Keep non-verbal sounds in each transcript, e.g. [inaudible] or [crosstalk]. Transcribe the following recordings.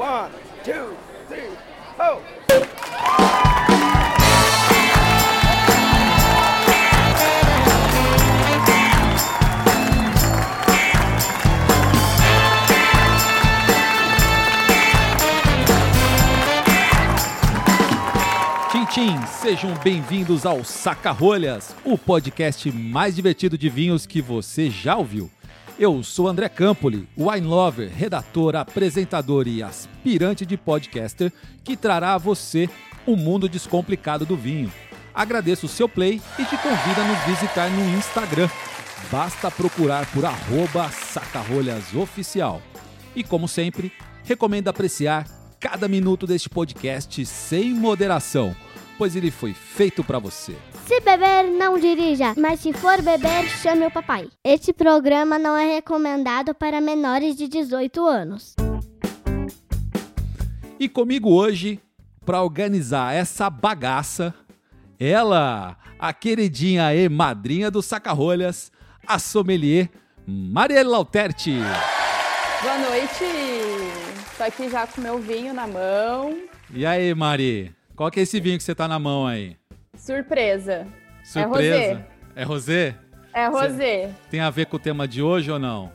One, two, three, sejam bem-vindos ao Saca-Rolhas, o podcast mais divertido de vinhos que você já ouviu. Eu sou André Campoli, wine lover, redator, apresentador e aspirante de podcaster que trará a você o mundo descomplicado do vinho. Agradeço o seu play e te convido a nos visitar no Instagram. Basta procurar por arroba sacarolhasoficial. E como sempre, recomendo apreciar cada minuto deste podcast sem moderação, pois ele foi feito para você. Se beber, não dirija, mas se for beber, chame o papai. Este programa não é recomendado para menores de 18 anos. E comigo hoje, para organizar essa bagaça, ela, a queridinha e madrinha do Sacarolhas, a sommelier Marielle Lauterti. Boa noite! Tô aqui já com meu vinho na mão. E aí, Mari? Qual que é esse vinho que você tá na mão aí? Surpresa. Surpresa? É rosé? É rosé. Tem a ver com o tema de hoje ou não?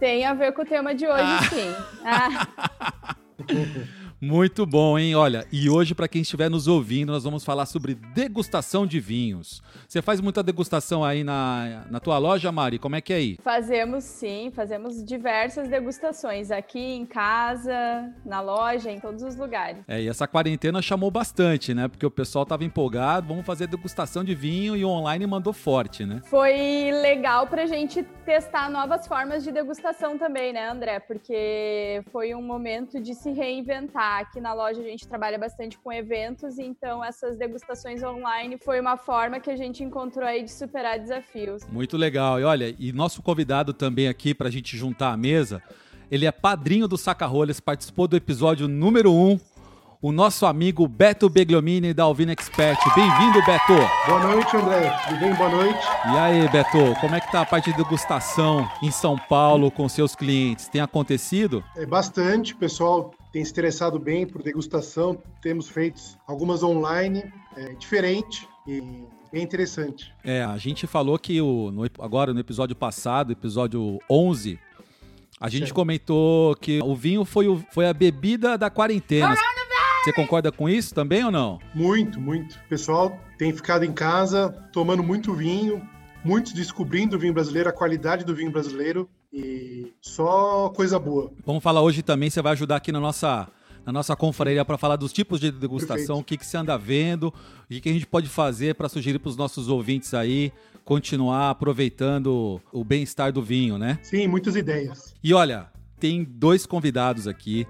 Tem a ver com o tema de hoje, Ah. sim. [laughs] Ah, [laughs] Muito bom, hein? Olha, e hoje, para quem estiver nos ouvindo, nós vamos falar sobre degustação de vinhos. Você faz muita degustação aí na, na tua loja, Mari? Como é que é aí? fazemos sim, fazemos diversas degustações aqui em casa, na loja, em todos os lugares. É, e essa quarentena chamou bastante, né? Porque o pessoal tava empolgado, vamos fazer degustação de vinho e o online mandou forte, né? Foi legal pra gente testar novas formas de degustação também, né, André? Porque foi um momento de se reinventar. Aqui na loja a gente trabalha bastante com eventos, então essas degustações online foi uma forma que a gente encontrou aí de superar desafios. Muito legal. E olha, e nosso convidado também aqui pra gente juntar a mesa, ele é padrinho do Saca-Rolhas, participou do episódio número 1, o nosso amigo Beto Begliomini da Alvina Expert. Bem-vindo, Beto! Boa noite, André. Tudo bem? Boa noite. E aí, Beto, como é que tá a parte de degustação em São Paulo com seus clientes? Tem acontecido? É bastante, pessoal tem se interessado bem por degustação. Temos feito algumas online, é, diferente e bem interessante. É, a gente falou que o, no agora no episódio passado, episódio 11, a gente comentou que o vinho foi, o- foi a bebida da quarentena. Você concorda com isso também ou não? Muito, muito. O pessoal tem ficado em casa tomando muito vinho, muitos descobrindo o vinho brasileiro, a qualidade do vinho brasileiro e só coisa boa. Vamos falar hoje também, você vai ajudar aqui na nossa, na nossa confraria para falar dos tipos de degustação, Perfeito. o que, que você anda vendo, o que, que a gente pode fazer para sugerir para os nossos ouvintes aí continuar aproveitando o bem-estar do vinho, né? Sim, muitas ideias. E olha, tem dois convidados aqui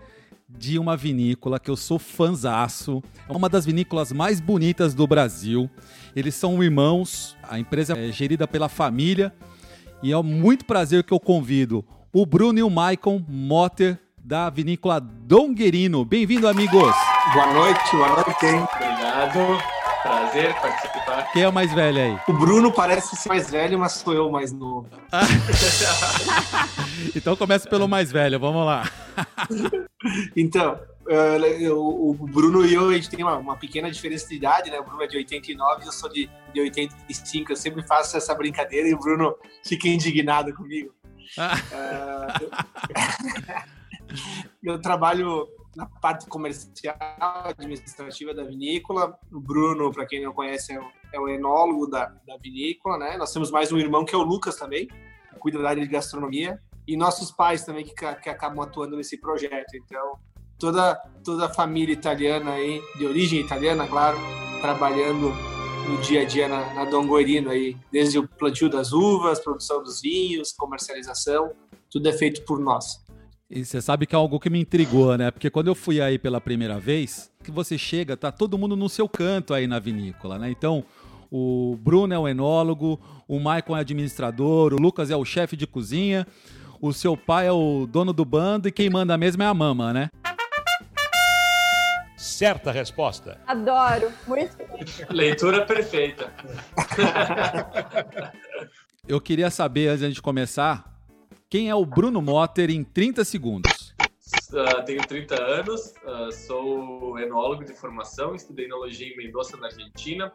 de uma vinícola que eu sou fanzaço. É uma das vinícolas mais bonitas do Brasil. Eles são irmãos, a empresa é gerida pela família. E é muito prazer que eu convido o Bruno e o Maicon Motter da vinícola Donguerino. Bem-vindo, amigos! Boa noite, boa noite, hein? Obrigado. Prazer participar. Quem é o mais velho aí? O Bruno parece ser mais velho, mas sou eu mais novo. [laughs] Então começa pelo mais velho, vamos lá. Então, eu- o Bruno e eu, a gente tem uma, uma pequena diferença de idade, né? O Bruno é de 89 e eu sou de, de 85. Eu sempre faço essa brincadeira e o Bruno fica indignado comigo. Eh, [laughs] eu trabalho na parte comercial, administrativa da vinícola. O Bruno, para quem não conhece, é o, é o enólogo da, da vinícola, né? Nós temos mais um irmão que é o Lucas também, que cuida da área de gastronomia. E nossos pais também que, que acabam atuando nesse projeto. Então, toda, toda a família italiana aí, de origem italiana, claro, trabalhando no dia a dia na, na aí, desde o plantio das uvas, produção dos vinhos, comercialização, tudo é feito por nós. E você sabe que é algo que me intrigou, né? Porque quando eu fui aí pela primeira vez, que você chega, tá todo mundo no seu canto aí na vinícola, né? Então, o Bruno é o enólogo, o Maicon é administrador, o Lucas é o chefe de cozinha, o seu pai é o dono do bando e quem manda mesmo é a mama, né? Certa resposta. Adoro, muito. Leitura perfeita. [laughs] Eu queria saber, antes de começar, quem é o Bruno Motter em 30 segundos? uh, tenho 30 anos, uh, sou enólogo de formação, estudei enologia em Mendoza, na Argentina,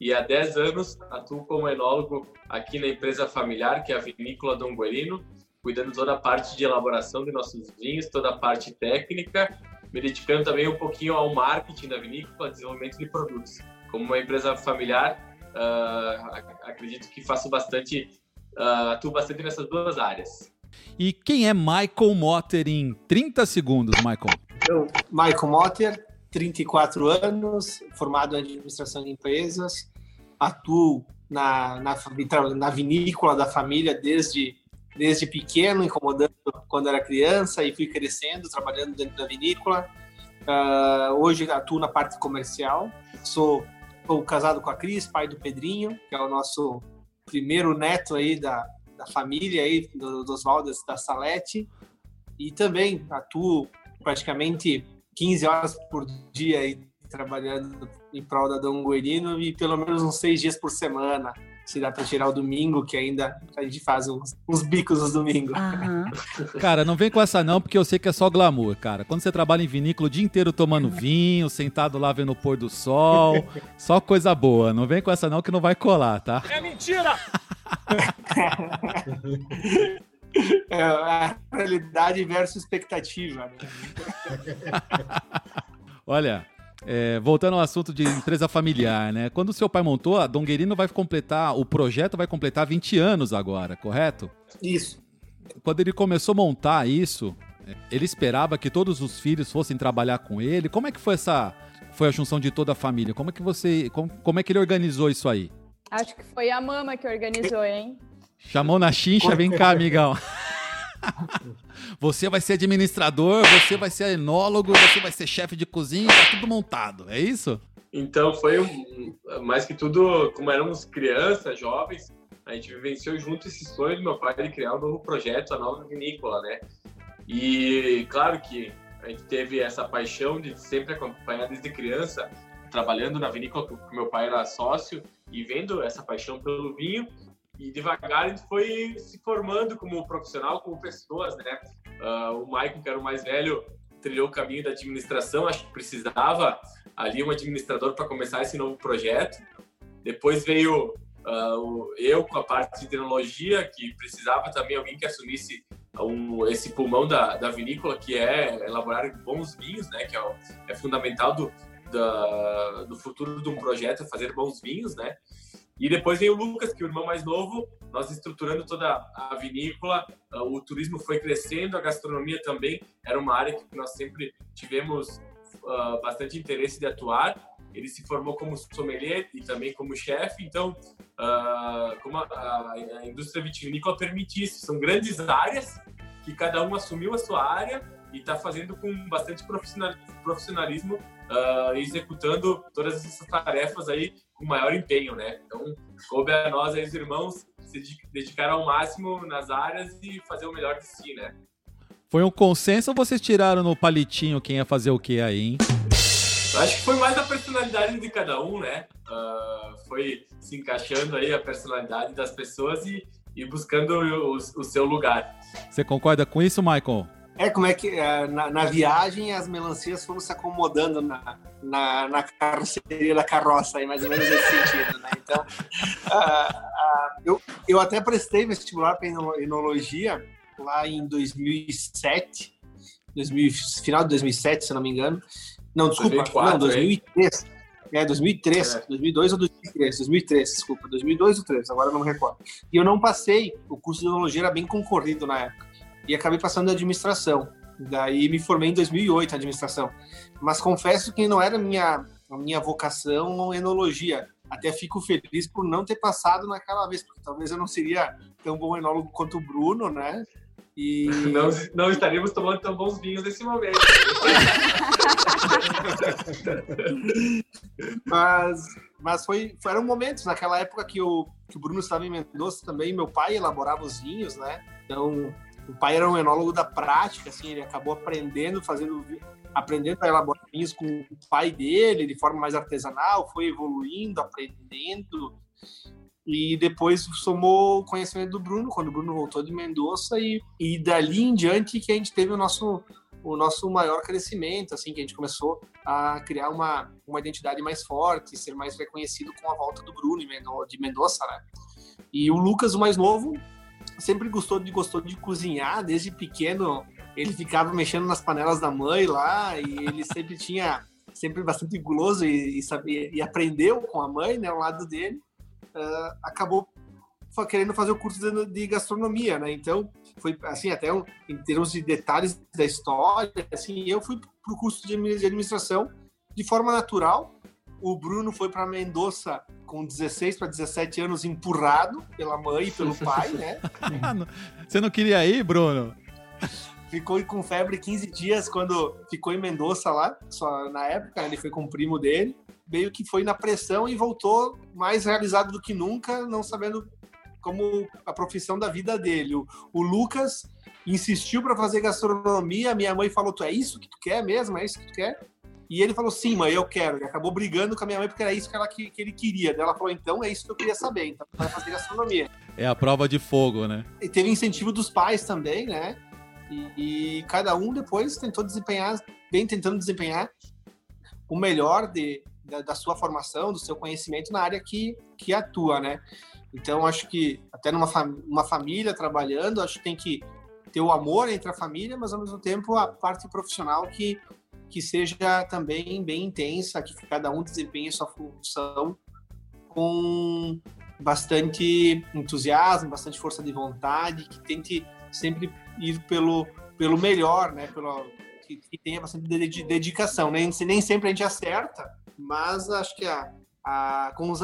e há 10 anos atuo como enólogo aqui na empresa familiar, que é a Vinícola Dom Guerino, cuidando toda a parte de elaboração de nossos vinhos, toda a parte técnica, me dedicando também um pouquinho ao marketing da vinícola, desenvolvimento de produtos. Como uma empresa familiar, uh, acredito que faço bastante, uh, atuo bastante nessas duas áreas. E quem é Michael Motter em 30 segundos, Michael? Eu, Michael Motter, 34 anos, formado em administração de empresas, atuo na, na, na vinícola da família desde, desde pequeno, incomodando quando era criança e fui crescendo, trabalhando dentro da vinícola. Uh, hoje atuo na parte comercial, sou Estou casado com a Cris, pai do Pedrinho, que é o nosso primeiro neto aí da, da família aí, do, dos Valdes da Salete. E também atuo praticamente 15 horas por dia aí, trabalhando em prol da Dom Guerino e pelo menos uns seis dias por semana se dá para tirar o domingo, que ainda a gente faz uns, uns bicos nos domingos. Uhum. [laughs] Cara, não vem com essa não, porque eu sei que é só glamour, cara. Quando você trabalha em vinícola o dia inteiro tomando vinho, sentado lá vendo o pôr do sol, [laughs] só coisa boa. Não vem com essa não que não vai colar, tá? É mentira! [laughs] é a realidade versus expectativa. Né? Olha, é, voltando ao assunto de empresa familiar, né? Quando o seu pai montou, a Donguerino vai completar, o projeto vai completar 20 anos agora, correto? Isso. Quando ele começou a montar isso, ele esperava que todos os filhos fossem trabalhar com ele. Como é que foi essa foi a junção de toda a família? Como é que você, como, como é que ele organizou isso aí? Acho que foi a mama que organizou, hein? Chamou na chincha, vem cá, amigão. [laughs] Você vai ser administrador, você vai ser enólogo, você vai ser chefe de cozinha, tá tudo montado, é isso? Então foi um, mais que tudo, como éramos crianças, jovens, a gente vivenciou junto esse sonho do meu pai de criar um novo projeto, a nova vinícola, né? E claro que a gente teve essa paixão de sempre acompanhar desde criança, trabalhando na vinícola, porque meu pai era sócio, e vendo essa paixão pelo vinho, e devagar gente foi se formando como profissional, como pessoas, né? Uh, o Michael, que era o mais velho, trilhou o caminho da administração, acho que precisava ali um administrador para começar esse novo projeto. Depois veio uh, eu com a parte de tecnologia, que precisava também alguém que assumisse um, esse pulmão da, da vinícola, que é elaborar bons vinhos, né? Que é, é fundamental do, da, do futuro de um projeto, fazer bons vinhos, né? E depois veio o Lucas, que é o irmão mais novo, nós estruturando toda a vinícola, ah, o turismo foi crescendo, a gastronomia também era uma área que nós sempre tivemos uh, bastante interesse de atuar. Ele se formou como sommelier e também como chefe, então, uh, como a, a, indústria vitivinícola permite isso, são grandes áreas que cada um assumiu a sua área e está fazendo com bastante profissionalismo, uh, executando todas essas tarefas aí com maior empenho, né? Então, coube a nós, aí, os irmãos, se dedicar ao máximo nas áreas e fazer o melhor de si, né? Foi um consenso ou vocês tiraram no palitinho quem ia fazer o que aí, hein? Acho que foi mais a personalidade de cada um, né? Uh, foi se encaixando aí a personalidade das pessoas e, e buscando o, o seu lugar. Você concorda com isso, Michael? É, como é que é, na, na, viagem as melancias foram se acomodando na, na, na, carroceria da carroça, aí, mais ou menos nesse sentido, né? Então, uh, uh, eu, eu até prestei vestibular para enologia lá em 2007, 2000, final de 2007, se não me engano. Não, desculpa, 2004, não, 2003. É, 2003, é. 2002 ou 2003, 2003, desculpa, 2002 ou 2003, agora não me recordo. E eu não passei, o curso de enologia era bem concorrido na época e acabei passando em administração. Daí me formei em 2008 em administração. Mas confesso que não era a minha, a minha vocação enologia. Até fico feliz por não ter passado naquela vez, porque talvez eu não seria tão bom enólogo quanto o Bruno, né? E... [laughs] Não, não estaríamos tomando tão bons vinhos nesse momento. [laughs] mas mas foi, foram momentos naquela época que o, que o Bruno estava em Mendoza também, meu pai elaborava os vinhos, né? Então o pai era um enólogo da prática, assim, ele acabou aprendendo, fazendo, aprendendo a elaborar vinhos com o pai dele de forma mais artesanal, foi evoluindo, aprendendo e depois somou o conhecimento do Bruno quando o Bruno voltou de Mendoza e, e dali em diante que a gente teve o nosso o nosso maior crescimento, assim, que a gente começou a criar uma, uma identidade mais forte, ser mais reconhecido com a volta do Bruno de Mendonça, né? E o Lucas, o mais novo, sempre gostou de gostou de cozinhar desde pequeno. Ele ficava mexendo nas panelas da mãe lá e ele sempre tinha sempre bastante guloso e, e, sabia, e aprendeu com a mãe, né, ao lado dele. Uh, acabou querendo fazer o curso de, de, gastronomia, né? Então, foi assim, até um, em termos de detalhes da história, assim, eu fui para o curso de administração de forma natural. O Bruno foi para Mendoza com 16 para 17 anos, empurrado pela mãe e pelo [laughs] pai, né? Você não queria ir, Bruno? Ficou com febre 15 dias quando ficou em Mendoza lá, só na época, ele foi com o primo dele. Meio que foi na pressão e voltou mais realizado do que nunca, não sabendo como a profissão da vida dele. O, o Lucas insistiu para fazer gastronomia, minha mãe falou: Tu é isso que tu quer mesmo? É isso que tu quer? E ele falou: Sim, mãe, eu quero. Ele acabou brigando com a minha mãe porque era isso que, ela, que, que ele queria. Ela falou: Então é isso que eu queria saber. Então vai fazer gastronomia. É a prova de fogo, né? E teve incentivo dos pais também, né? E, e cada um depois tentou desempenhar, bem tentando desempenhar o melhor de, da, da, sua formação, do seu conhecimento na área que, que atua, né? Então, acho que até numa fam uma família trabalhando, acho que tem que ter o amor entre a família, mas ao mesmo tempo a parte profissional que, que seja também bem intensa, que cada um desempenhe sua função com bastante entusiasmo, bastante força de vontade, que tente sempre ir pelo, pelo melhor, né? Pelo, que, que tenha bastante dedicação. Nem, nem sempre a gente acerta, mas acho que a, a, com, os,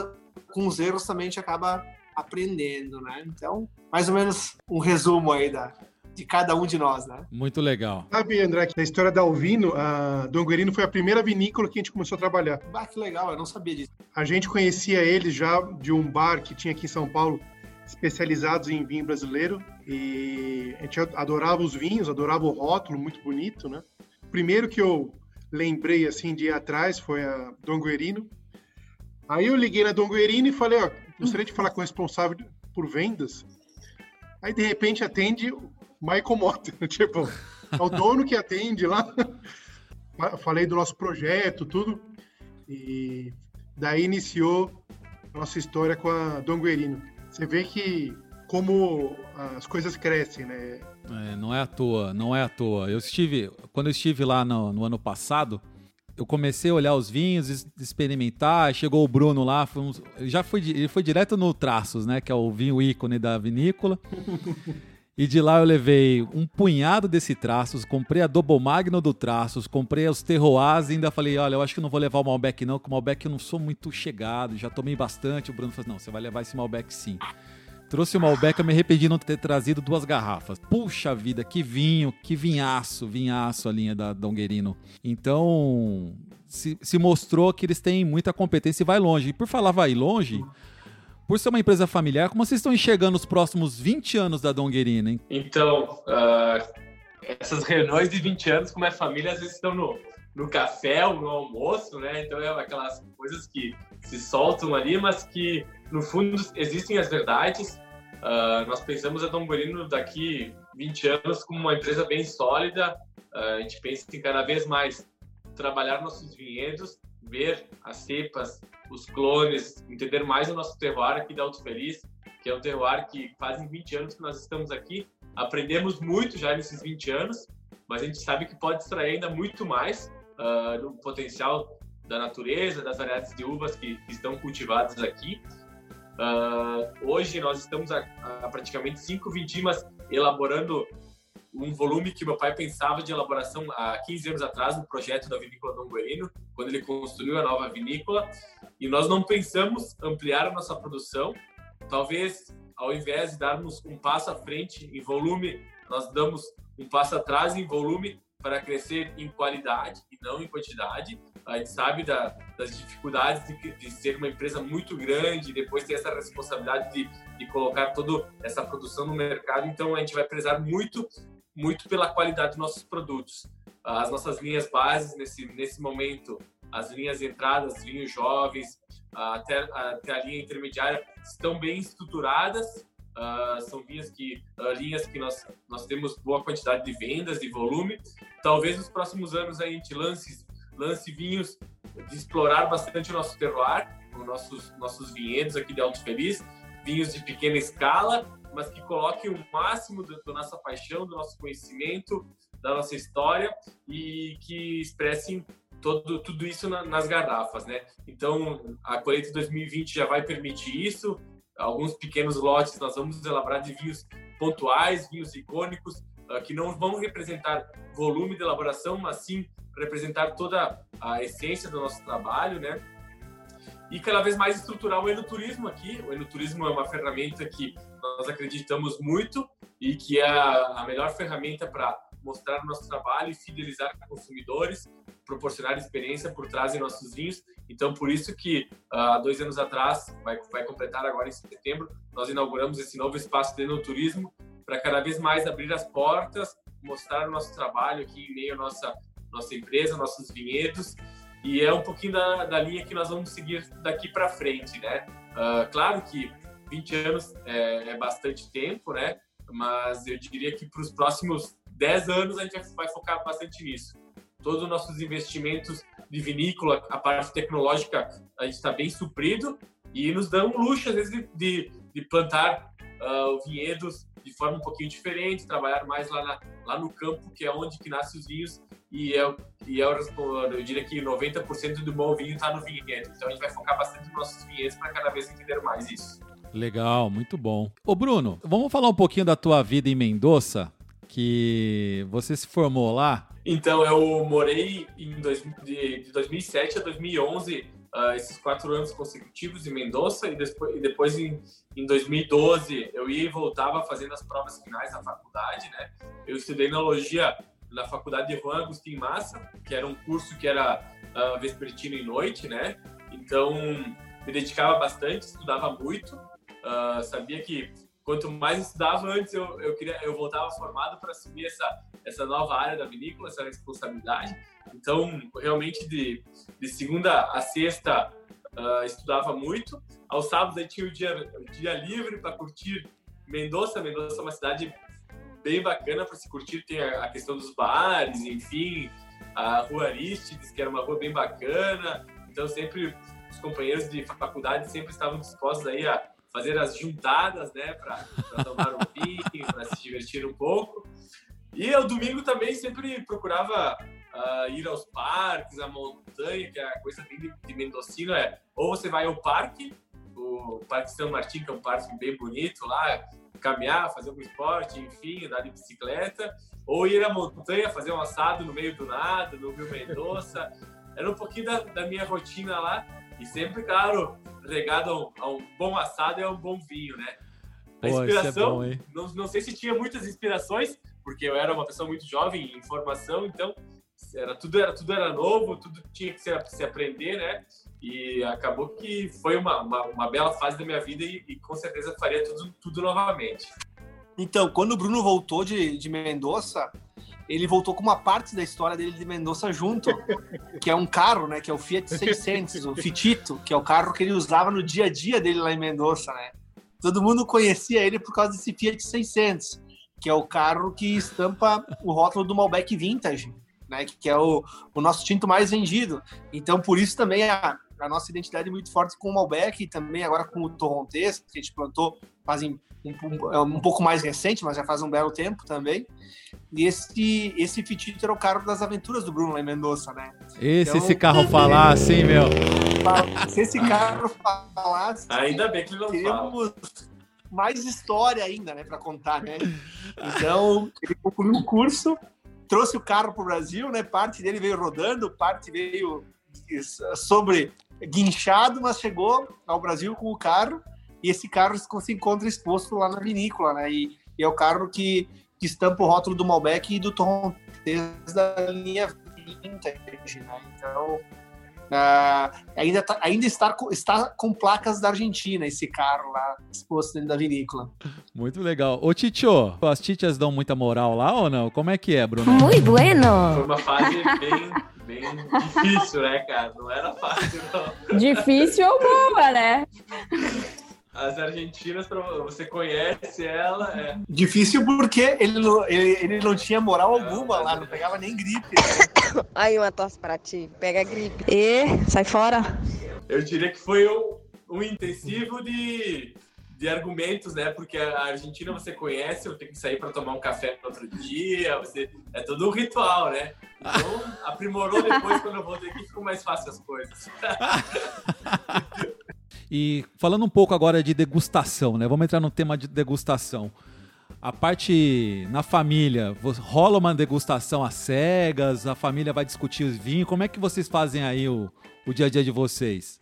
com os erros também a gente acaba aprendendo, né? Então, mais ou menos um resumo aí da, de cada um de nós, né? Muito legal. Sabe, André, que na história da Alvino, a Dom Guerino foi a primeira vinícola que a gente começou a trabalhar. Ah, que legal, eu não sabia disso. A gente conhecia eles já de um bar que tinha aqui em São Paulo, especializados em vinho brasileiro, e a gente adorava os vinhos, adorava o rótulo, muito bonito, né? O primeiro que eu lembrei, assim, de ir atrás foi a Dom Guerino. Aí eu liguei na Dom Guerino e falei, ó, gostaria de falar com o responsável por vendas. Aí, de repente, atende Michael Mota. [laughs] Tipo, é o dono que atende lá. Falei do nosso projeto, tudo. E daí iniciou a nossa história com a Dom Guerino. Você vê que como as coisas crescem, né? É, não é à toa, não é à toa. Eu estive, quando eu estive lá no, no ano passado, eu comecei a olhar os vinhos, experimentar. Chegou o Bruno lá, foi um, já foi, ele foi direto no Traços, né? Que é o vinho ícone da vinícola. [laughs] E de lá eu levei um punhado desse traços, comprei a Double Magno do traços, comprei os terroirs e ainda falei, olha, eu acho que não vou levar o Malbec não, porque o Malbec eu não sou muito chegado, já tomei bastante. O Bruno falou, não, você vai levar esse Malbec sim. Trouxe o Malbec, eu me arrependi de não ter trazido duas garrafas. Puxa vida, que vinho, que vinhaço, vinhaço a linha da Donguerino. Então, se, se mostrou que eles têm muita competência e vai longe. E por falar vai longe, por ser uma empresa familiar, como vocês estão enxergando os próximos 20 anos da Donguerino, hein? Então, uh, essas [laughs] reuniões de 20 anos com minha família às vezes estão no, no café ou no almoço, né? Então é aquelas coisas que se soltam ali, mas que no fundo existem as verdades. Uh, nós pensamos a Bolino daqui 20 anos como uma empresa bem sólida. Uh, a gente pensa em cada vez mais trabalhar nossos vinhedos, ver as cepas, os clones, entender mais o nosso terroir aqui da Alto Feliz, que é um terroir que fazem 20 anos que nós estamos aqui. Aprendemos muito já nesses 20 anos, mas a gente sabe que pode extrair ainda muito mais uh, no potencial da natureza, das variedades de uvas que, que estão cultivadas aqui. Uh, hoje nós estamos a, a, praticamente cinco vindimas elaborando um volume que meu pai pensava de elaboração há 15 anos atrás no projeto da vinícola Dom Guerino, quando ele construiu a nova vinícola. E nós não pensamos ampliar a nossa produção. Talvez, ao invés de darmos um passo à frente em volume, nós damos um passo atrás em volume para crescer em qualidade e não em quantidade. A gente sabe da, das dificuldades de, de, ser uma empresa muito grande, depois ter essa responsabilidade de, de colocar toda essa produção no mercado. Então, a gente vai prezar muito, muito pela qualidade dos nossos produtos. As nossas linhas bases, nesse, nesse momento, as linhas entradas, vinhos jovens, até, até a linha intermediária, estão bem estruturadas Uh, são vinhas que, uh, linhas que nós, nós temos boa quantidade de vendas, de volume. Talvez nos próximos anos a gente lance, lance vinhos de explorar bastante o nosso terroir, os nossos, nossos vinhedos aqui de Alto Feliz, vinhos de pequena escala, mas que coloquem o máximo da nossa paixão, do nosso conhecimento, da nossa história e que expressem todo, tudo isso na, nas garrafas, né? Então, a colheita 2020 já vai permitir isso. Alguns pequenos lotes nós vamos elaborar de vinhos pontuais, vinhos icônicos, uh, que não vão representar volume de elaboração, mas sim representar toda a essência do nosso trabalho, né? E cada vez mais estruturar o enoturismo aqui. O enoturismo é uma ferramenta que nós acreditamos muito e que é a melhor ferramenta para mostrar o nosso trabalho e fidelizar consumidores, proporcionar experiência por trás de nossos vinhos. Então, por isso que há uh, dois anos atrás, vai, vai completar agora em setembro, nós inauguramos esse novo espaço de enoturismo para cada vez mais abrir as portas, mostrar o nosso trabalho aqui em meio à nossa, nossa empresa, nossos vinhedos. E é um pouquinho da, da linha que nós vamos seguir daqui para frente, né? Uh, claro que 20 anos é, é bastante tempo, né? Mas eu diria que para os próximos 10 anos a gente vai focar bastante nisso. Todos os nossos investimentos de vinícola, a parte tecnológica, a gente está bem suprido e nos dá um luxo, às vezes, de, de, de plantar uh, vinhedos de forma um pouquinho diferente, trabalhar mais lá, na, lá no campo, que é onde que nascem os vinhos, e, é, e é, eu diria que 90% do bom vinho está no vinhedo. Então a gente vai focar bastante nos nossos vinhedos para cada vez entender mais isso. Legal, muito bom. Ô Bruno, vamos falar um pouquinho da tua vida em Mendoza, que você se formou lá. Então, eu morei em dois, de, de 2007 a 2011, uh, ah, esses quatro anos consecutivos em Mendoza, e depois, e depois em, em 2012 eu ia e voltava fazendo as provas finais na faculdade, né? Eu estudei enologia na faculdade de Juan Agustín Massa, que era um curso que era uh, vespertino e noite, né? Então, me dedicava bastante, estudava muito, Uh, sabia que quanto mais estudava antes, eu, eu, queria, eu voltava formado para assumir essa, essa nova área da vinícola, essa responsabilidade. Então, realmente, de, de segunda a sexta, uh, estudava muito. Aos sábados, aí tinha o dia, o dia livre para curtir Mendoza. Mendoza é uma cidade bem bacana para se curtir. Tem a, questão dos bares, enfim, a Rua Aristides, que era uma rua bem bacana. Então, sempre os companheiros de faculdade sempre estavam dispostos aí a fazer as juntadas, né, para tomar um vinho, para se divertir um pouco. E ao domingo também sempre procurava uh, ir aos parques, à montanha, que é a coisa de, de Mendocino é ou você vai ao parque, o Parque São Martin, que é um parque bem bonito lá, caminhar, fazer algum esporte, enfim, andar de bicicleta, ou ir à montanha, fazer um assado no meio do nada, no Rio Mendoza. Era um pouquinho da, da minha rotina lá. E sempre, claro, regado a um, a um bom assado e a um bom vinho, né? A Pô, é inspiração, é bom, não, não sei se tinha muitas inspirações, porque eu era uma pessoa muito jovem em formação, então era tudo era tudo era novo, tudo tinha que se, se aprender, né? E acabou que foi uma, uma, uma bela fase da minha vida e, e, com certeza faria tudo, tudo novamente. Então, quando o Bruno voltou de, de Mendoza, ele voltou com uma parte da história dele de Mendoza junto, que é um carro, né? Que é o Fiat 600, o Fitito, que é o carro que ele usava no dia a dia dele lá em Mendoza, né? Todo mundo conhecia ele por causa desse Fiat 600, que é o carro que estampa o rótulo do Malbec Vintage, né? Que é o, o nosso tinto mais vendido. Então, por isso também a, a nossa identidade é muito forte com o Malbec e também agora com o Torrontés, que a gente plantou fazem um, um, é um, pouco mais recente, mas já faz um belo tempo também. E esse, esse Fitito era o carro das aventuras do Bruno lá em Mendoza, né? Esse, então, esse carro falasse, hein, meu? Se esse carro falasse. Ainda bem que ele não fala. mais história ainda, né, para contar, né? Então, ele concluiu o curso, trouxe o carro para o Brasil, né? Parte dele veio rodando, parte veio sobre guinchado, mas chegou ao Brasil com o carro e esse carro se encontra exposto lá na vinícola, né? E, e é o carro que, que estampa o rótulo do Malbec e do Torrontés da linha Vintage, né? Então, uh, ainda, tá, ainda está, está com placas da Argentina esse carro lá exposto dentro da vinícola. Muito legal. Ô, Titio, as titias dão muita moral lá ou não? Como é que é, Bruno? Muito bueno! Foi uma fase bem bem difícil, né, cara? Não era fácil, não. Difícil ou boa, né? As argentinas, você conhece ela. É... Difícil porque ele não, ele, ele não tinha moral alguma lá, não pegava nem gripe. [coughs] Aí uma tosse pra ti, pega gripe. E sai fora. Eu diria que foi um, um intensivo de, de argumentos, né? Porque a Argentina você conhece, eu tenho que sair para tomar um café no outro dia, você é todo um ritual, né? Então, aprimorou depois quando eu voltei aqui, ficou mais fácil as coisas. [laughs] E falando um pouco agora de degustação, né? Vamos entrar no tema de degustação. A parte na família, rola uma degustação às cegas, a família vai discutir os vinhos. Como é que vocês fazem aí o, o dia a dia de vocês?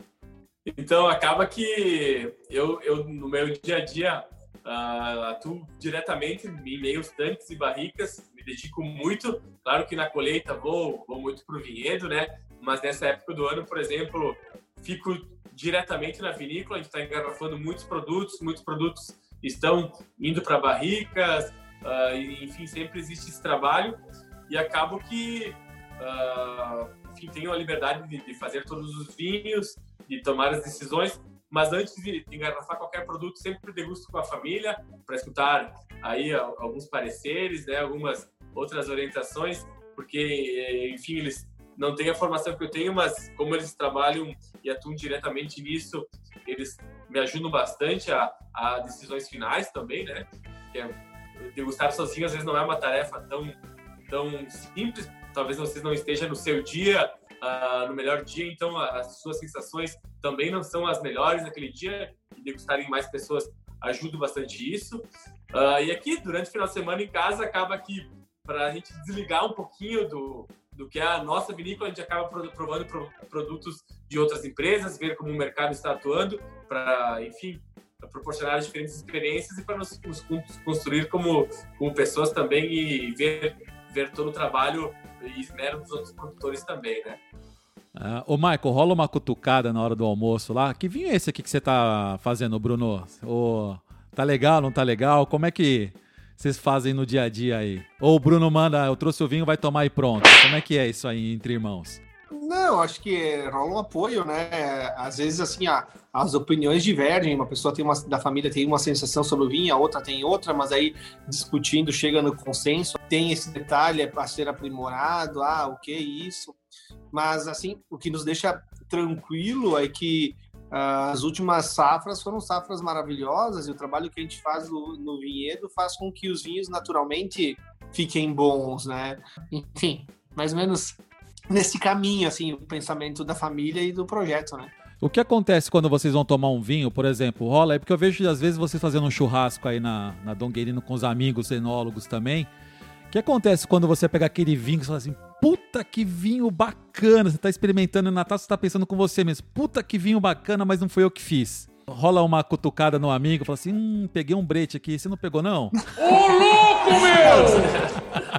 Então, acaba que eu, eu no meu dia a dia, uh, atuo diretamente em meios tanques e barricas, me dedico muito. Claro que na colheita vou, vou muito para o vinhedo, né? Mas nessa época do ano, por exemplo, fico diretamente na vinícola, a gente está engarrafando muitos produtos, muitos produtos estão indo para barricas, uh, enfim, sempre existe esse trabalho e acabo que, uh, enfim, tenho a liberdade de, de, fazer todos os vinhos, de tomar as decisões, mas antes de, engarrafar qualquer produto, sempre degusto com a família para escutar aí alguns pareceres, né, algumas outras orientações, porque, enfim, eles não têm a formação que eu tenho, mas como eles trabalham e atuam diretamente nisso, eles me ajudam bastante a, a decisões finais também, né? Que é, degustar sozinho às vezes não é uma tarefa tão, tão simples, talvez vocês não estejam no seu dia, uh, no melhor dia, então as suas sensações também não são as melhores naquele dia, e degustarem mais pessoas ajuda bastante isso. Uh, e aqui, durante o final de semana em casa, acaba que para a gente desligar um pouquinho do, do que a nossa vinícola, a gente acaba provando produtos de outras empresas, ver como o mercado está atuando, para, enfim, proporcionar diferentes experiências e para nos, nos, construir como, como pessoas também e ver, ver todo o trabalho e esmero dos outros produtores também, né? Uh, ô, Michael, rola uma cutucada na hora do almoço lá. Que vinho é esse aqui que você tá fazendo, Bruno? Oh, tá legal, não tá legal? Como é que vocês fazem no dia a dia aí? Ou o Bruno manda, eu trouxe o vinho, vai tomar e pronto. Como é que é isso aí entre irmãos? Não, acho que rola um apoio, né? Às vezes, assim, a, as opiniões divergem. Uma pessoa tem uma, da família tem uma sensação sobre o vinho, a outra tem outra, mas aí discutindo chega no consenso. Tem esse detalhe para ser aprimorado. Ah, o que é isso? Mas, assim, o que nos deixa tranquilo é que as últimas safras foram safras maravilhosas e o trabalho que a gente faz no, no vinhedo faz com que os vinhos naturalmente fiquem bons, né? Enfim, mais ou menos nesse caminho, assim, o pensamento da família e do projeto, né? O que acontece quando vocês vão tomar um vinho, por exemplo, rola? É porque eu vejo às vezes vocês fazendo um churrasco aí na, na Donguerino com os amigos enólogos também. O que acontece quando você pega aquele vinho e fala assim, puta que vinho bacana, você tá experimentando no Natal, você tá pensando com você mesmo, puta que vinho bacana, mas não foi eu que fiz. Rola uma cutucada no amigo, fala assim, hum, peguei um brete aqui, você não pegou não? [laughs] Ô louco, meu!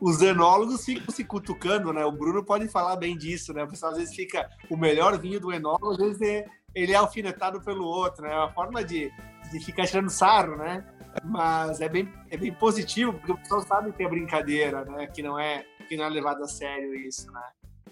Os enólogos ficam se cutucando, né? O Bruno pode falar bem disso, né? O pessoal às vezes fica o melhor vinho do enólogo, às vezes ele é alfinetado pelo outro, né? É uma forma de, de ficar tirando sarro, né? Mas é bem, é bem positivo, porque o pessoal sabe que é brincadeira, né? Que não é, que não é levado a sério isso, né?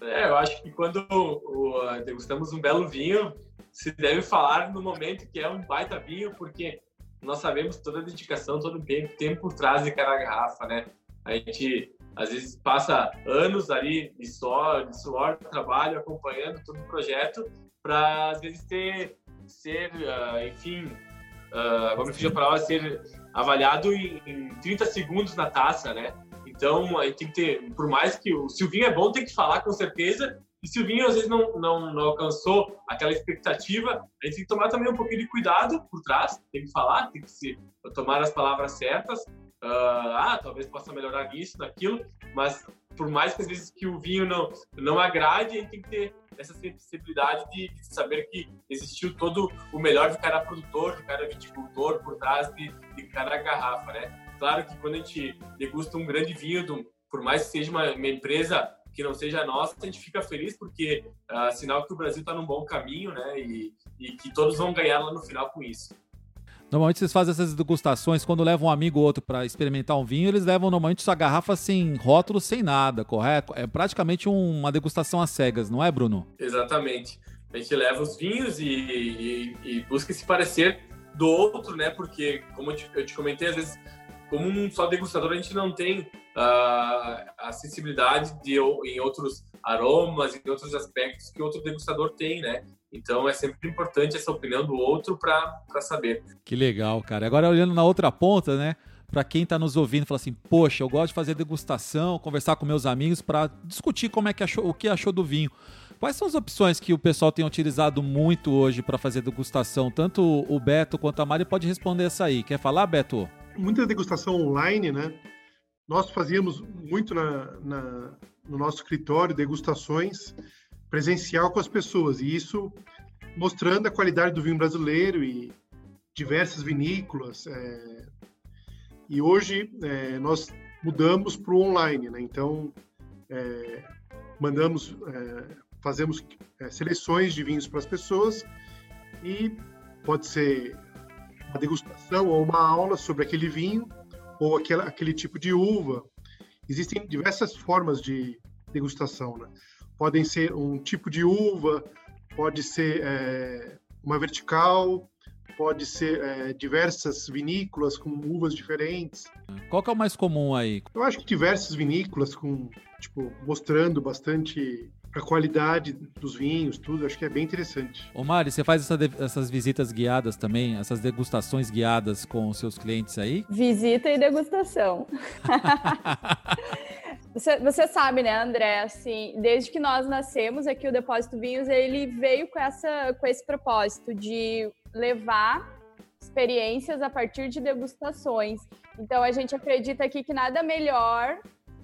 É, eu acho que quando o, degustamos um belo vinho, se deve falar no momento que é um baita vinho, porque nós sabemos toda a dedicação, todo o tempo por trás de cada garrafa, né? A gente às vezes passa anos ali de suor, de suor, trabalho, acompanhando todo o projeto, para às vezes ter, ser, uh, enfim, uh, vamos fugir a palavra, ser avaliado em, em 30 segundos na taça, né? Então, a gente tem que ter, por mais que o Silvinho é bom, tem que falar com certeza. E se o vinho às vezes não, não, não alcançou aquela expectativa, a gente tem que tomar também um pouquinho de cuidado por trás, tem que falar, tem que se, tomar as palavras certas. Uh, ah, talvez possa melhorar isso, naquilo, mas por mais que às vezes que o vinho não, não agrade, a gente tem que ter essa sensibilidade de, de, saber que existiu todo o melhor de cada produtor, de cada viticultor por trás de, de cada garrafa, né? Claro que quando a gente degusta um grande vinho, do, por mais que seja uma, uma, empresa que não seja nossa, a gente fica feliz porque uh, sinal que o Brasil está num bom caminho, né? E, e que todos vão ganhar lá no final com isso. Normalmente vocês fazem essas degustações quando levam um amigo ou outro para experimentar um vinho, eles levam normalmente sua garrafa sem rótulo, sem nada, correto? É praticamente uma degustação às cegas, não é, Bruno? Exatamente. A gente leva os vinhos e, e, e busca se parecer do outro, né? Porque, como eu te, eu te comentei, às vezes, como um só degustador, a gente não tem uh, a sensibilidade de, em outros aromas, em outros aspectos que outro degustador tem, né? Então é sempre importante essa opinião do outro para saber. Que legal, cara. Agora olhando na outra ponta, né? Para quem está nos ouvindo, fala assim: "Poxa, eu gosto de fazer degustação, conversar com meus amigos para discutir como é que achou, o que achou do vinho". Quais são as opções que o pessoal tem utilizado muito hoje para fazer degustação? Tanto o Beto quanto a Mari pode responder essa aí. Quer falar, Beto? Muita degustação online, né? Nós fazíamos muito na, na, no nosso escritório degustações presencial com as pessoas, e isso mostrando a qualidade do vinho brasileiro e diversas vinícolas. É, e hoje é, nós mudamos para o online, né? então é, mandamos, é, fazemos é, seleções de vinhos para as pessoas e pode ser uma degustação ou uma aula sobre aquele vinho ou aquela, aquele tipo de uva. Existem diversas formas de degustação, né? Podem ser um tipo de uva, pode ser é, uma vertical, pode ser é, diversas vinícolas com uvas diferentes. Qual que é o mais comum aí? Eu acho que diversas vinícolas com, tipo, mostrando bastante a qualidade dos vinhos, tudo, acho que é bem interessante. Ô Mari, você faz essa essas visitas guiadas também, essas degustações guiadas com os seus clientes aí? Visita e degustação. [laughs] Você, você, sabe, né, André, assim, desde que nós nascemos aqui, o Depósito Vinhos, ele veio com, essa, com esse propósito de levar experiências a partir de degustações. Então, a gente acredita aqui que nada melhor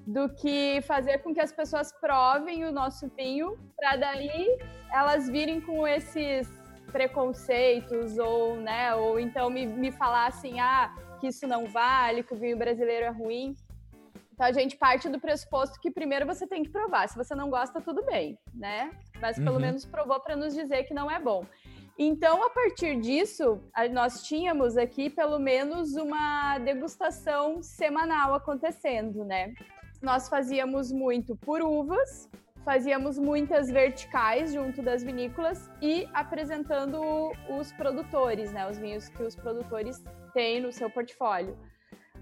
do que fazer com que as pessoas provem o nosso vinho, para daí elas virem com esses preconceitos ou, né, ou então me, me falar assim, ah, que isso não vale, que o vinho brasileiro é ruim. Então a gente parte do pressuposto que primeiro você tem que provar. Se você não gosta, tudo bem, né? Mas pelo uhum. menos provou para nos dizer que não é bom. Então, a partir disso, nós tínhamos aqui pelo menos uma degustação semanal acontecendo, né? Nós fazíamos muito por uvas, fazíamos muitas verticais junto das vinícolas e apresentando os produtores, né? Os vinhos que os produtores têm no seu portfólio.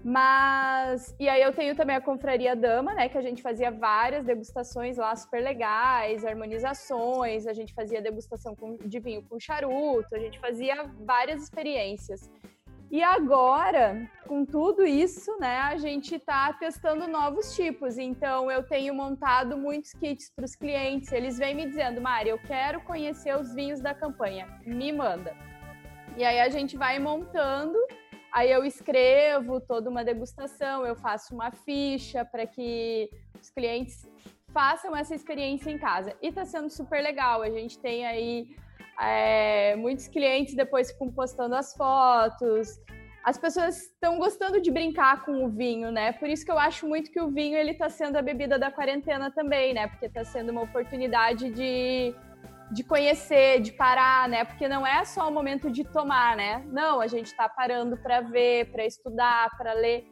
Mas, e aí eu tenho também a Confraria Dama, né, que a gente fazia várias degustações lá super legais, harmonizações, a gente fazia degustação com, de vinho com charuto, a gente fazia várias experiências. E agora, com tudo isso, né, a gente está testando novos tipos. Então, eu tenho montado muitos kits para os clientes. Eles vêm me dizendo, Mari, eu quero conhecer os vinhos da campanha, me manda. E aí a gente vai montando Aí eu escrevo toda uma degustação, eu faço uma ficha para que os clientes façam essa experiência em casa. E está sendo super legal. A gente tem aí é, muitos clientes depois ficam postando as fotos. As pessoas estão gostando de brincar com o vinho, né? Por isso que eu acho muito que o vinho ele está sendo a bebida da quarentena também, né? Porque está sendo uma oportunidade de de conhecer, de parar, né? Porque não é só o momento de tomar, né? Não, a gente está parando para ver, para estudar, para ler.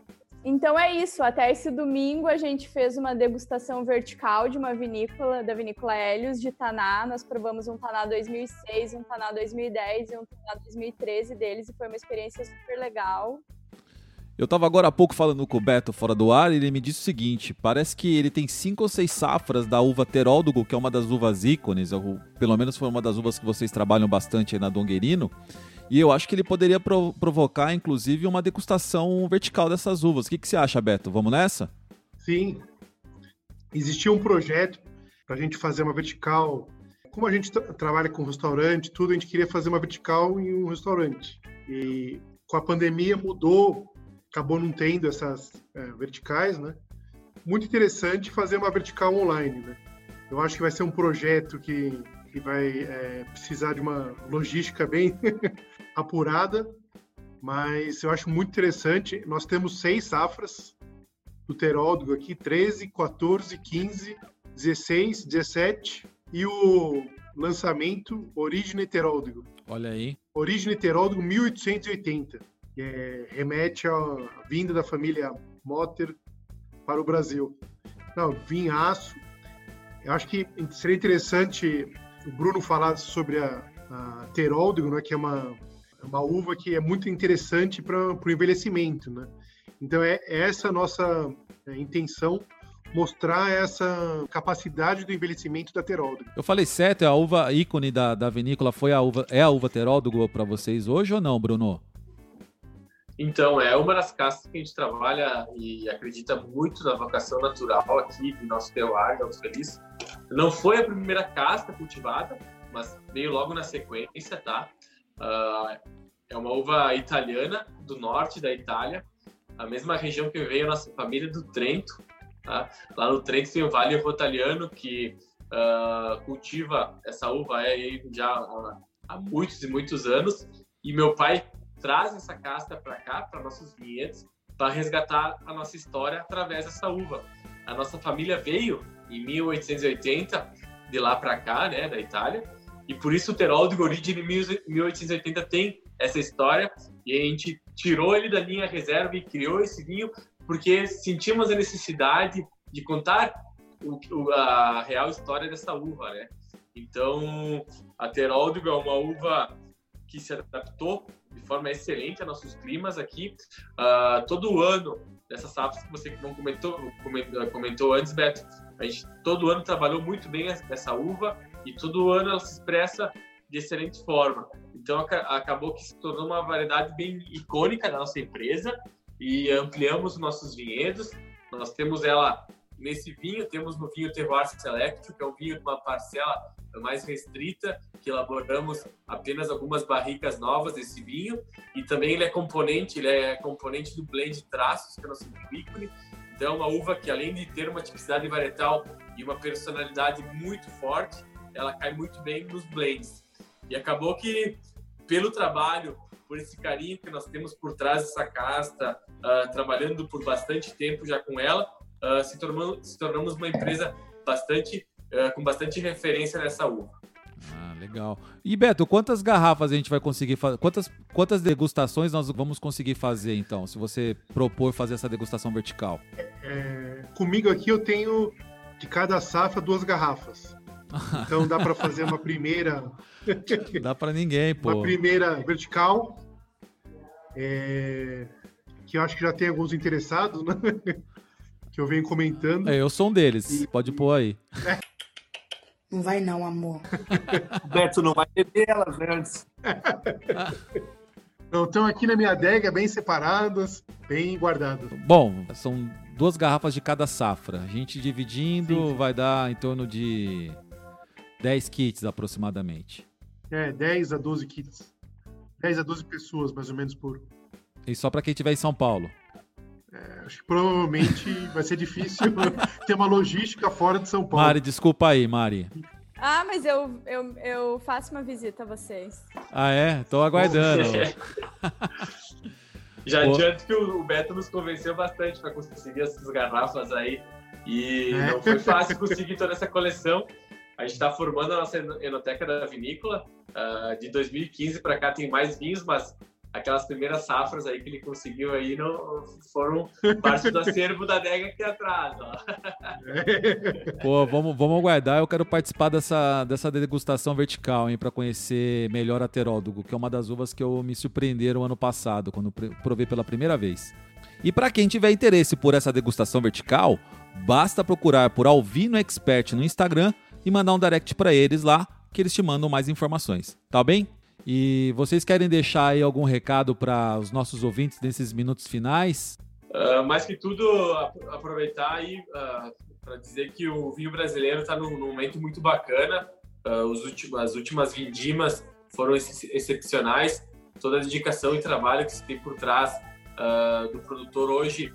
Então é isso. Até esse domingo a gente fez uma degustação vertical de uma vinícola, da vinícola Hélios de Taná. Nós provamos um Taná 2006, um Taná 2010 e um Taná 2013 deles e foi uma experiência super legal. Eu estava agora há pouco falando com o Beto fora do ar e ele me disse o seguinte: parece que ele tem cinco ou seis safras da uva Teródogo, que é uma das uvas ícones, ou, pelo menos foi uma das uvas que vocês trabalham bastante aí na Donguerino. E eu acho que ele poderia provocar, inclusive, uma degustação vertical dessas uvas. O que, que você acha, Beto? Vamos nessa? Sim. Existia um projeto para a gente fazer uma vertical. Como a gente trabalha com restaurante, tudo, a gente queria fazer uma vertical em um restaurante. E com a pandemia mudou acabou não tendo essas é, verticais, né? Muito interessante fazer uma vertical online, né? Eu acho que vai ser um projeto que, que vai é, precisar de uma logística bem [laughs] apurada, mas eu acho muito interessante. Nós temos seis safras do Teródogo aqui, 13, 14, 15, 16, 17 e o lançamento Origine Teródogo. Olha aí. Origine Teródogo 1880 que é, remete à vinda da família Motter para o Brasil. Não, vinhaço. Eu acho que seria interessante o Bruno falar sobre a, a né, que é uma é uma uva que é muito interessante para o envelhecimento, né? Então é, é essa a nossa é, intenção mostrar essa capacidade do envelhecimento da Teródogo. Eu falei certo, a uva ícone da, da vinícola foi a uva, é a uva Teródogo para vocês hoje ou não, Bruno? Então, é uma das castas que a gente trabalha e acredita muito na vocação natural aqui do nosso terroir, Alto Feliz. Não foi a primeira casta cultivada, mas veio logo na sequência, tá? Uh, é uma uva italiana, do norte da Itália, a mesma região que veio a nossa família do Trento. Tá? Lá no Trento tem o Vale Rotaliano, que uh, cultiva essa uva é, já há muitos e muitos anos. E meu pai traz essa casta para cá, para nossos vinhedos, para resgatar a nossa história através dessa uva. A nossa família veio em 1880 de lá para cá, né, da Itália, e por isso o Terol de Origem de 1880 tem essa história e a gente tirou ele da linha reserva e criou esse vinho porque sentimos a necessidade de contar o, a real história dessa uva, né? Então, a Teroldigo é uma uva que se adaptou de forma excelente a nossos climas aqui. Uh, todo ano, dessas safras que você não comentou, comentou antes, Beto, a gente todo ano trabalhou muito bem essa uva e todo ano ela se expressa de excelente forma. Então acabou que se tornou uma variedade bem icônica da nossa empresa e ampliamos nossos vinhedos. Nós temos ela nesse vinho, temos no vinho Terroir Select, que é um vinho de uma parcela mais restrita, que elaboramos apenas algumas barricas novas desse vinho, e também ele é componente, ele é componente do blend Traços, que é nosso ícone. Então, é uma uva que além de ter uma tipicidade varietal e uma personalidade muito forte, ela cai muito bem nos blends. E acabou que, pelo trabalho, por esse carinho que nós temos por trás dessa casta, uh, trabalhando por bastante tempo já com ela, uh, se, tornamos, se tornamos uma empresa bastante uh, com bastante referência nessa uva. Ah, legal. E Beto, quantas garrafas a gente vai conseguir fazer? Quantas, quantas degustações nós vamos conseguir fazer, então, se você propor fazer essa degustação vertical? É, comigo aqui eu tenho de cada safra duas garrafas. Então dá para fazer uma primeira. [laughs] dá para ninguém, [laughs] pô. Uma primeira vertical. É... Que eu acho que já tem alguns interessados, né? [laughs] que eu venho comentando. É, eu sou um deles. E... Pode pôr aí. É. Não vai não, amor. [laughs] Beto não vai beber elas antes. [laughs] Não, estão aqui na minha adega, bem separadas, bem guardadas. Bom, são duas garrafas de cada safra. A gente dividindo sim, sim. vai dar em torno de 10 kits aproximadamente. É, 10 a 12 kits. 10 a 12 pessoas, mais ou menos, por. E só para quem estiver em São Paulo. É, acho que provavelmente vai ser difícil [laughs] ter uma logística fora de São Paulo. Mari, desculpa aí, Mari. Ah, mas eu, eu, eu faço uma visita a vocês. Ah, é? Tô aguardando. [laughs] Já adianto que o Beto nos convenceu bastante para conseguir essas garrafas aí. E é. não foi fácil conseguir toda essa coleção. A gente está formando a nossa enoteca da vinícola. Uh, de 2015 para cá tem mais vinhos, mas aquelas primeiras safras aí que ele conseguiu aí não foram parte do acervo da adega aqui atrás. Ó. [laughs] Pô, vamos, vamos aguardar. Eu quero participar dessa, dessa degustação vertical, hein, para conhecer melhor a Teródogo, que é uma das uvas que eu me surpreenderam ano passado, quando provei pela primeira vez. E para quem tiver interesse por essa degustação vertical, basta procurar por Alvino Expert no Instagram e mandar um direct para eles lá, que eles te mandam mais informações, tá bem? E vocês querem deixar aí algum recado para os nossos ouvintes nesses minutos finais? Uh, mais que tudo, aproveitar aí uh, para dizer que o vinho brasileiro está num, num, momento muito bacana. Uh, os últimos, as últimas vindimas foram ex excepcionais. Toda a dedicação e trabalho que se tem por trás do produtor hoje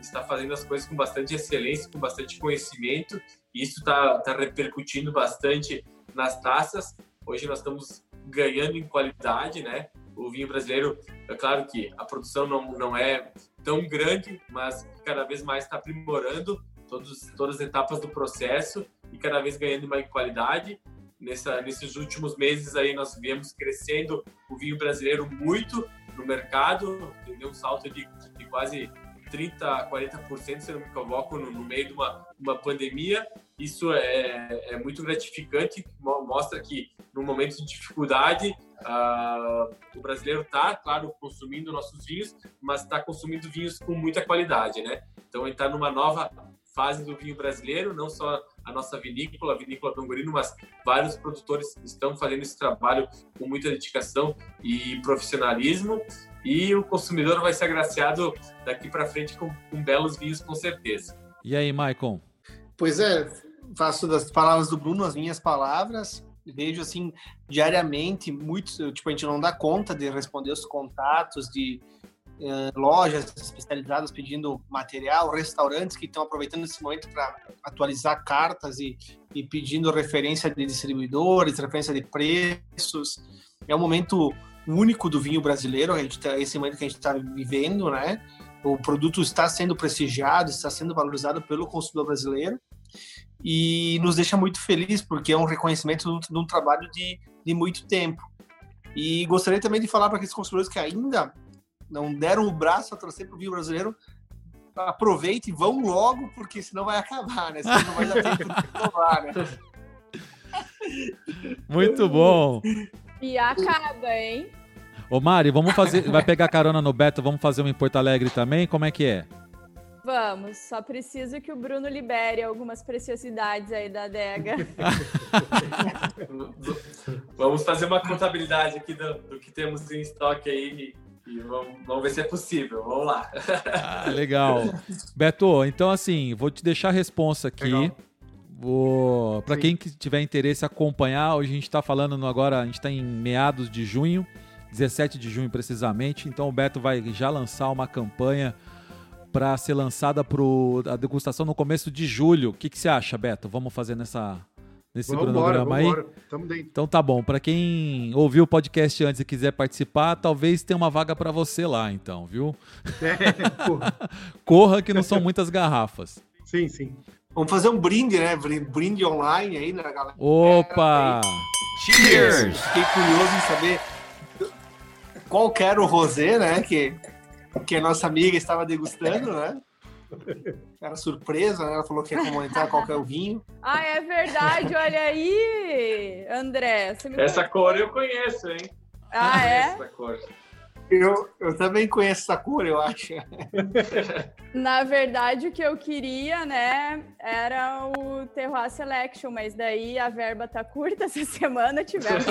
está fazendo as coisas com bastante excelência, com bastante conhecimento isso está tá repercutindo bastante nas taças. Hoje nós estamos ganhando em qualidade, né? O vinho brasileiro, é claro que a produção não, não é tão grande, mas cada vez mais está aprimorando todos, todas as etapas do processo e cada vez ganhando mais qualidade. Nessa, nesses últimos meses aí nós viemos crescendo o vinho brasileiro muito no mercado, deu um salto de, de quase 30%, 40%, se eu não me equivoco, no, no meio de uma, uma pandemia. Isso é, é muito gratificante, mostra que no momento de dificuldade uh, o brasileiro está, claro, consumindo nossos vinhos, mas está consumindo vinhos com muita qualidade, né? Então ele está numa nova fase do vinho brasileiro, não só a nossa vinícola, a vinícola Dongorino, mas vários produtores estão fazendo esse trabalho com muita dedicação e profissionalismo e o consumidor vai ser agraciado daqui para frente com, com, belos vinhos com certeza. E aí, Maicon? Pois é, faço das palavras do Bruno as minhas palavras. Vejo assim diariamente muito, tipo a gente não dá conta de responder os contatos de lojas especializadas pedindo material, restaurantes que estão aproveitando esse momento para atualizar cartas e, e pedindo referência de distribuidores, referência de preços. É um momento único do vinho brasileiro, a gente tá, esse momento que a gente está vivendo, né? O produto está sendo prestigiado, está sendo valorizado pelo consumidor brasileiro e nos deixa muito feliz porque é um reconhecimento de um trabalho de, de muito tempo. E gostaria também de falar para aqueles consumidores que ainda não deram o braço a torcer para o vinho brasileiro, aproveite e vão logo, porque senão vai acabar, né? Senão não vai dar tempo de provar, né? [laughs] Muito bom. E acaba, hein? Ô Mari, vamos fazer. Vai pegar carona no Beto, vamos fazer um em Porto Alegre também? Como é que é? Vamos, só preciso que o Bruno libere algumas preciosidades aí da adega. [laughs] vamos fazer uma contabilidade aqui do, do que temos em estoque aí e vamos, vamos ver se é possível. Vamos lá. Ah, legal. Beto, então assim, vou te deixar a responsa aqui. Legal. Vou, para quem tiver interesse acompanhar, hoje a gente está falando no, agora, a gente está em meados de junho, 17 de junho precisamente. Então o Beto vai já lançar uma campanha para ser lançada para a degustação no começo de julho. O que, que você acha, Beto? Vamos fazer nessa nesse vamos cronograma aí. Tamo dentro. Então tá bom. Para quem ouviu o podcast antes e quiser participar, talvez tenha uma vaga para você lá, então, viu? É, corra. [laughs] corra que não são muitas garrafas. Sim, sim. Vamos fazer um brinde, né? Brinde online aí, né, galera? Opa! Cheers! Fiquei curioso em saber qual era o rosé, né? Que, que a nossa amiga estava degustando, né? Era surpresa, né? Ela falou que ia comentar qual que é o vinho. Ah, é verdade, olha aí, André. Essa cor eu conheço, hein? Ah, é? Essa cor. Eu, eu também conheço essa cor, eu acho. Na verdade, o que eu queria, né, era o Terroir Selection, mas daí a verba tá curta [laughs] essa semana, tivemos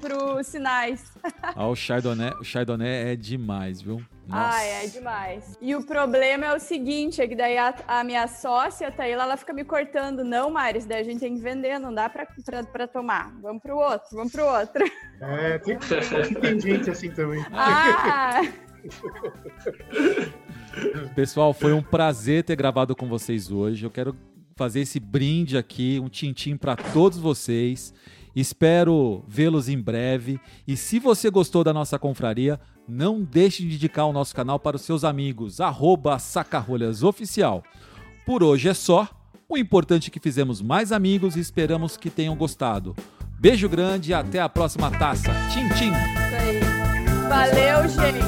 para os [laughs] sinais. Ah, o Chardonnay, o Chardonnay é demais, viu? Nossa. Ah, é demais. E o problema é o seguinte, é que daí a, a minha sócia, tá ela, ela fica me cortando. Não, Maris, daí a gente tem que vender, não dá para tomar. Vamos pro outro, vamos pro outro. É, tem, tem gente assim também. [laughs] Ah! [laughs] Pessoal, foi um prazer ter gravado com vocês hoje. Eu quero fazer esse brinde aqui, um tintim para todos vocês. Espero vê-los em breve. E se você gostou da nossa confraria, não deixe de indicar o nosso canal para os seus amigos, arroba sacarolhasoficial. Por hoje é só. O importante é que fizemos mais amigos e esperamos que tenham gostado. Beijo grande e até a próxima taça. Tchim, tchim. Valeu, gente.